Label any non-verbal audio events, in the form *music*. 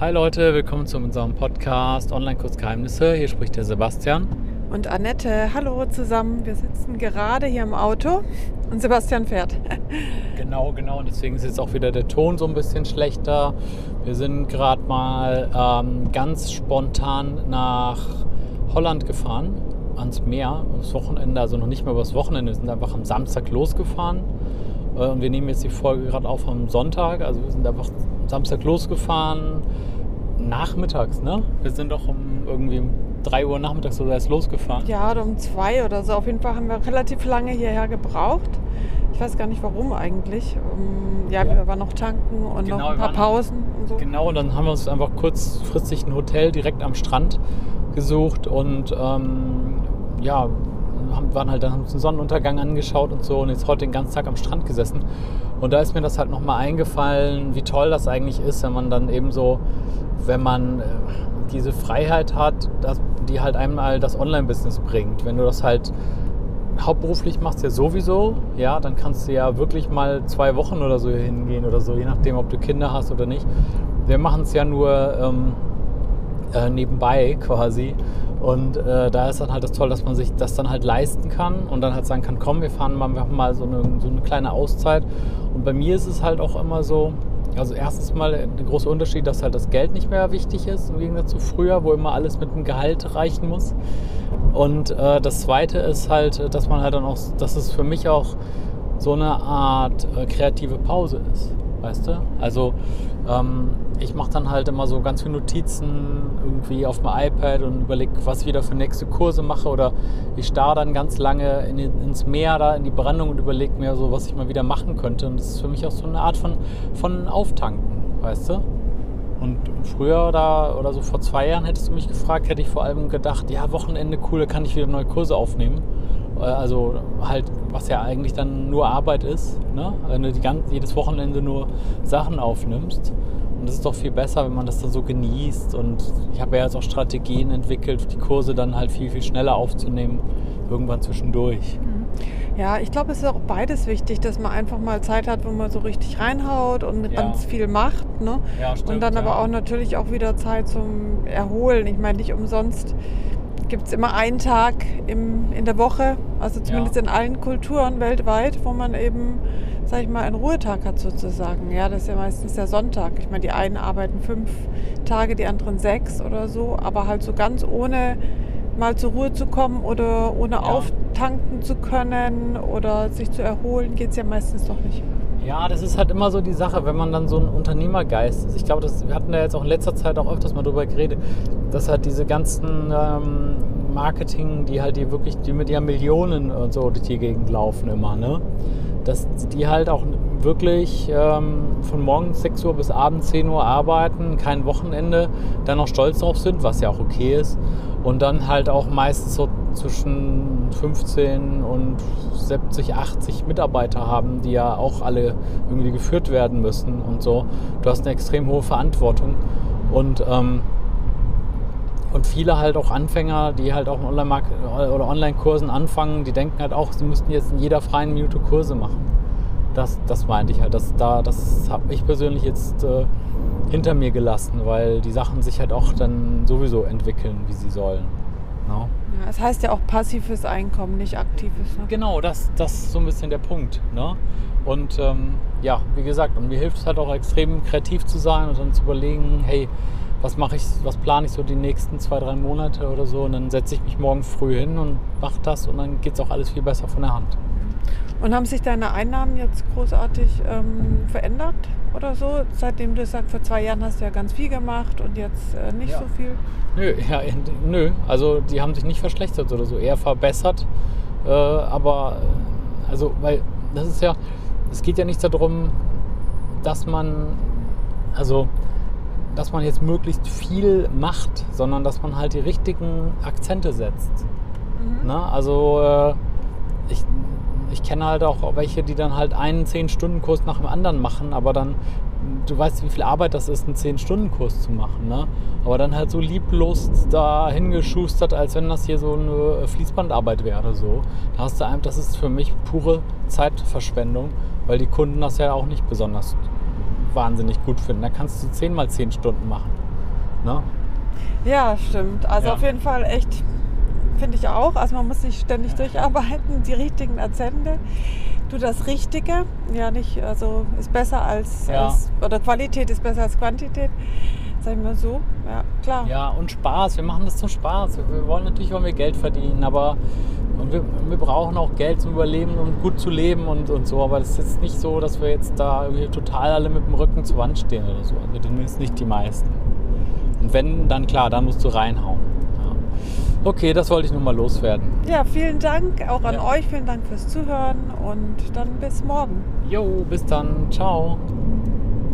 Hi Leute, willkommen zu unserem Podcast Online-Kursgeheimnisse. Hier spricht der Sebastian. Und Annette, hallo zusammen. Wir sitzen gerade hier im Auto und Sebastian fährt. *laughs* Genau, genau. Und deswegen ist jetzt auch wieder der Ton so ein bisschen schlechter. Wir sind gerade mal ähm, ganz spontan nach Holland gefahren, ans Meer, das Wochenende, also noch nicht mal übers Wochenende. Wir sind einfach am Samstag losgefahren. Äh, und wir nehmen jetzt die Folge gerade auf am Sonntag. Also wir sind einfach Samstag losgefahren, nachmittags, ne? Wir sind doch um irgendwie um 3 Uhr nachmittags oder erst losgefahren. Ja, oder um zwei oder so. Auf jeden Fall haben wir relativ lange hierher gebraucht. Ich weiß gar nicht warum eigentlich. Um, ja, Ja. wir waren noch tanken und Genau, noch ein paar waren- Pausen und so. Genau, und dann haben wir uns einfach kurzfristig ein Hotel direkt am Strand gesucht und ähm, ja, haben, waren halt dann haben uns den Sonnenuntergang angeschaut und so und jetzt heute den ganzen Tag am Strand gesessen. Und da ist mir das halt nochmal eingefallen, wie toll das eigentlich ist, wenn man dann eben so, wenn man äh, diese Freiheit hat, dass, die halt einmal das Online-Business bringt. Wenn du das halt hauptberuflich machst ja sowieso, ja, dann kannst du ja wirklich mal zwei Wochen oder so hingehen oder so, je nachdem, ob du Kinder hast oder nicht. Wir machen es ja nur ähm, äh, nebenbei quasi. Und äh, da ist dann halt das Toll, dass man sich das dann halt leisten kann und dann halt sagen kann, komm, wir fahren mal, wir haben mal so eine, so eine kleine Auszeit. Und bei mir ist es halt auch immer so, also erstens mal der große Unterschied, dass halt das Geld nicht mehr wichtig ist, im Gegensatz zu früher, wo immer alles mit dem Gehalt reichen muss. Und äh, das Zweite ist halt, dass man halt dann auch, dass es für mich auch so eine Art äh, kreative Pause ist, weißt du? Also ähm, ich mache dann halt immer so ganz viele Notizen irgendwie auf dem iPad und überlege, was ich wieder für nächste Kurse mache oder ich starre dann ganz lange in, ins Meer da in die Brandung und überlege mir so, was ich mal wieder machen könnte. Und das ist für mich auch so eine Art von, von Auftanken, weißt du? Und früher da oder so vor zwei Jahren hättest du mich gefragt, hätte ich vor allem gedacht, ja, Wochenende cool, da kann ich wieder neue Kurse aufnehmen. Äh, Also halt, was ja eigentlich dann nur Arbeit ist, ne? wenn du die ganze, jedes Wochenende nur Sachen aufnimmst. Und das ist doch viel besser, wenn man das dann so genießt. Und ich habe ja jetzt auch Strategien entwickelt, die Kurse dann halt viel, viel schneller aufzunehmen, irgendwann zwischendurch. Ja, ich glaube, es ist auch beides wichtig, dass man einfach mal Zeit hat, wo man so richtig reinhaut und Ja. ganz viel macht. Ne? Ja, und dann aber auch natürlich auch wieder Zeit zum Erholen. Ich meine, nicht umsonst gibt es immer einen Tag im, in der Woche, also zumindest Ja. in allen Kulturen weltweit, wo man eben, sag ich mal, einen Ruhetag hat sozusagen. Ja, das ist ja meistens der Sonntag. Ich meine, die einen arbeiten fünf Tage, die anderen sechs oder so, aber halt so ganz ohne mal zur Ruhe zu kommen oder ohne Ja. auftanken zu können oder sich zu erholen, geht es ja meistens doch nicht. Ja, das ist halt immer so die Sache, wenn man dann so ein Unternehmergeist ist. Ich glaube, das, wir hatten da jetzt auch in letzter Zeit auch öfters mal drüber geredet, dass halt diese ganzen ähm, Marketing, die halt die wirklich, die mit ja Millionen und so durch die Gegend laufen immer, ne? Dass die halt auch wirklich ähm, von morgens 6 Uhr bis abends 10 Uhr arbeiten, kein Wochenende, dann auch stolz drauf sind, was ja auch okay ist. Und dann halt auch meistens so zwischen 15 und 70, 80 Mitarbeiter haben, die ja auch alle irgendwie geführt werden müssen und so. Du hast eine extrem hohe Verantwortung. Und, ähm, und viele halt auch Anfänger, die halt auch in Online- oder Online-Kursen anfangen, die denken halt auch, sie müssten jetzt in jeder freien Minute Kurse machen. Das, das meinte ich halt. Das, da, das habe ich persönlich jetzt äh, hinter mir gelassen, weil die Sachen sich halt auch dann sowieso entwickeln, wie sie sollen. No? Ja, es heißt ja auch passives Einkommen, nicht aktives. Ne? Genau, das, das ist so ein bisschen der Punkt. Ne? Und ähm, ja, wie gesagt, und mir hilft es halt auch extrem kreativ zu sein und dann zu überlegen, hey, was mache ich, was plane ich so die nächsten zwei, drei Monate oder so. Und dann setze ich mich morgen früh hin und mache das und dann geht es auch alles viel besser von der Hand. Und haben sich deine Einnahmen jetzt großartig ähm, verändert oder so? Seitdem du sagst, vor zwei Jahren hast du ja ganz viel gemacht und jetzt äh, nicht Ja. so viel. Nö, ja, nö, also die haben sich nicht verschlechtert oder so, eher verbessert. Äh, aber, also, weil das ist ja, es geht ja nicht darum, dass man, also, dass man jetzt möglichst viel macht, sondern dass man halt die richtigen Akzente setzt. Ne? Also, äh, ich, ich kenne halt auch welche, die dann halt einen 10-Stunden-Kurs nach dem anderen machen, aber dann, du weißt, wie viel Arbeit das ist, einen 10-Stunden-Kurs zu machen, ne? Aber dann halt so lieblos da hingeschustert, als wenn das hier so eine Fließbandarbeit wäre, so. Da hast du einfach, das ist für mich pure Zeitverschwendung, weil die Kunden das ja auch nicht besonders wahnsinnig gut finden. Da kannst du 10 mal 10 Stunden machen. Ne? Ja, stimmt. Also Ja. auf jeden Fall echt, finde ich auch. Also man muss sich ständig durcharbeiten, die richtigen Akzente. Du das Richtige, ja nicht, also ist besser als, Ja. als oder Qualität ist besser als Quantität, sag ich mal so. Ja, klar. Ja, und Spaß. Wir machen das zum Spaß. Wir wollen natürlich wollen wir Geld verdienen, aber und wir, wir brauchen auch Geld zum Überleben und gut zu leben und, und so. Aber das ist jetzt nicht so, dass wir jetzt da irgendwie total alle mit dem Rücken zur Wand stehen oder so. Also zumindest nicht die meisten. Und wenn, dann klar, dann musst du reinhauen. Okay, das wollte ich nur mal loswerden. Ja, vielen Dank auch an Ja. euch, vielen Dank fürs Zuhören und dann bis morgen. Jo, bis dann. Ciao.